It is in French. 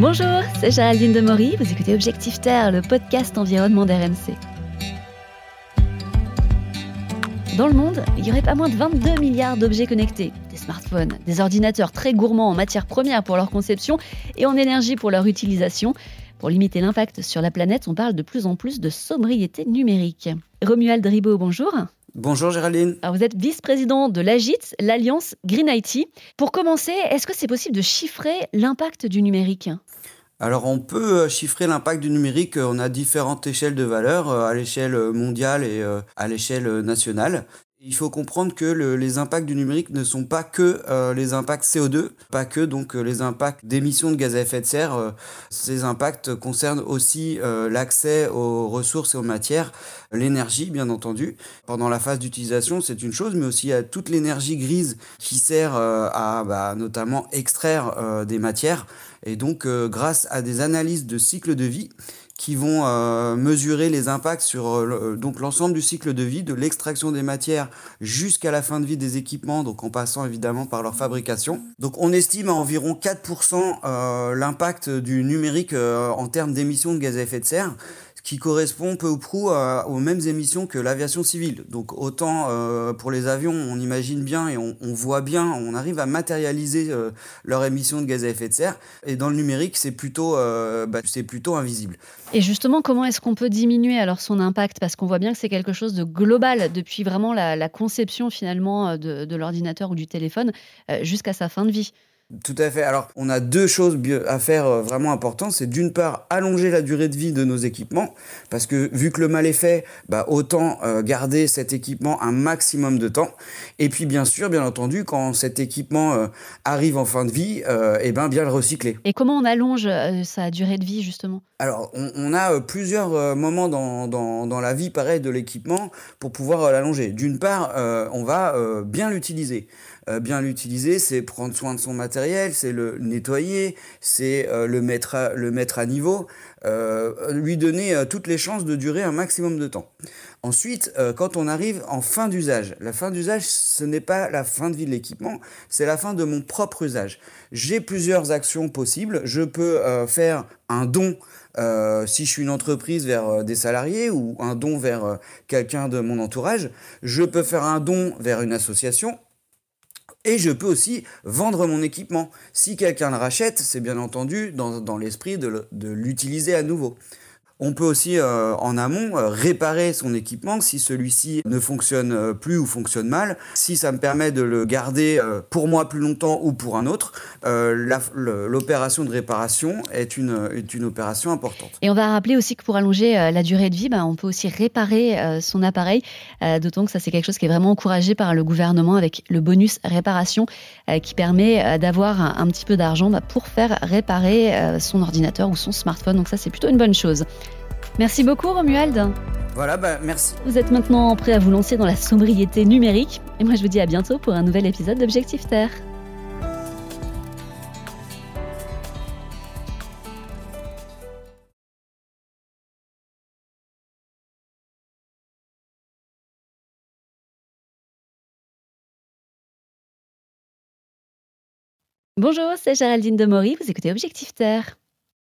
Bonjour, c'est Géraldine Demory, vous écoutez Objectif Terre, le podcast environnement d'RMC. Dans le monde, il y aurait pas moins de 22 milliards d'objets connectés, des smartphones, des ordinateurs très gourmands en matières premières pour leur conception et en énergie pour leur utilisation. Pour limiter l'impact sur la planète, on parle de plus en plus de sobriété numérique. Romuald Ribot, bonjour. Bonjour Géraldine. Alors vous êtes vice-président de l'AGIT, l'Alliance Green IT. Pour commencer, est-ce que c'est possible de chiffrer l'impact du numérique? Alors on peut euh, chiffrer l'impact du numérique, on a différentes échelles de valeur euh, à l'échelle mondiale et euh, à l'échelle nationale. Il faut comprendre que les impacts du numérique ne sont pas que euh, les impacts CO2, pas que donc euh, les impacts d'émissions de gaz à effet de serre. Euh, ces impacts concernent aussi l'accès aux ressources et aux matières, l'énergie bien entendu. Pendant la phase d'utilisation, c'est une chose, mais aussi à toute l'énergie grise qui sert à bah, notamment extraire des matières. Et donc, grâce à des analyses de cycle de vie, qui vont euh, mesurer les impacts sur euh, l'ensemble du cycle de vie, de l'extraction des matières jusqu'à la fin de vie des équipements, donc en passant évidemment par leur fabrication. Donc on estime à environ 4% euh, l'impact du numérique en termes d'émissions de gaz à effet de serre qui correspond peu ou prou aux mêmes émissions que l'aviation civile. Donc autant euh, pour les avions, on imagine bien et on, voit bien, on arrive à matérialiser euh, leurs émissions de gaz à effet de serre. Et dans le numérique, c'est plutôt, euh, bah, c'est plutôt invisible. Et justement, comment est-ce qu'on peut diminuer alors son impact? Parce qu'on voit bien que c'est quelque chose de global depuis vraiment la, conception finalement de l'ordinateur ou du téléphone jusqu'à sa fin de vie. Tout à fait. Alors, on a deux choses à faire euh, vraiment importantes. C'est d'une part allonger la durée de vie de nos équipements, parce que vu que le mal est fait, bah, autant euh, garder cet équipement un maximum de temps. Et puis, bien sûr, bien entendu, quand cet équipement euh, arrive en fin de vie, eh ben, bien le recycler. Et comment on allonge sa durée de vie, justement? Alors, on, a plusieurs moments dans, dans, dans, la vie, pareil, de l'équipement pour pouvoir l'allonger. D'une part, on va bien l'utiliser. bien l'utiliser, c'est prendre soin de son matériel c'est le nettoyer, c'est euh, le, mettre à, le mettre à niveau, euh, lui donner euh, toutes les chances de durer un maximum de temps. Ensuite, quand on arrive en fin d'usage, la fin d'usage, ce n'est pas la fin de vie de l'équipement, c'est la fin de mon propre usage. J'ai plusieurs actions possibles. Je peux faire un don si je suis une entreprise vers des salariés ou un don vers quelqu'un de mon entourage. Je peux faire un don vers une association et je peux aussi vendre mon équipement. Si quelqu'un le rachète, c'est bien entendu dans, l'esprit de l'utiliser à nouveau. On peut aussi euh, en amont euh, réparer son équipement si celui-ci ne fonctionne euh, plus ou fonctionne mal. Si ça me permet de le garder pour moi plus longtemps ou pour un autre, l'opération de réparation est une, opération importante. Et on va rappeler aussi que pour allonger la durée de vie, bah, on peut aussi réparer son appareil, d'autant que ça c'est quelque chose qui est vraiment encouragé par le gouvernement avec le bonus réparation qui permet d'avoir un, un, petit peu d'argent bah, pour faire réparer son ordinateur ou son smartphone. Donc ça c'est plutôt une bonne chose. Merci beaucoup Romuald. Voilà, bah, merci. Vous êtes maintenant prêt à vous lancer dans la sobriété numérique. Et moi je vous dis à bientôt pour un nouvel épisode d'Objectif Terre. Bonjour, c'est Géraldine Demory, vous écoutez Objectif Terre.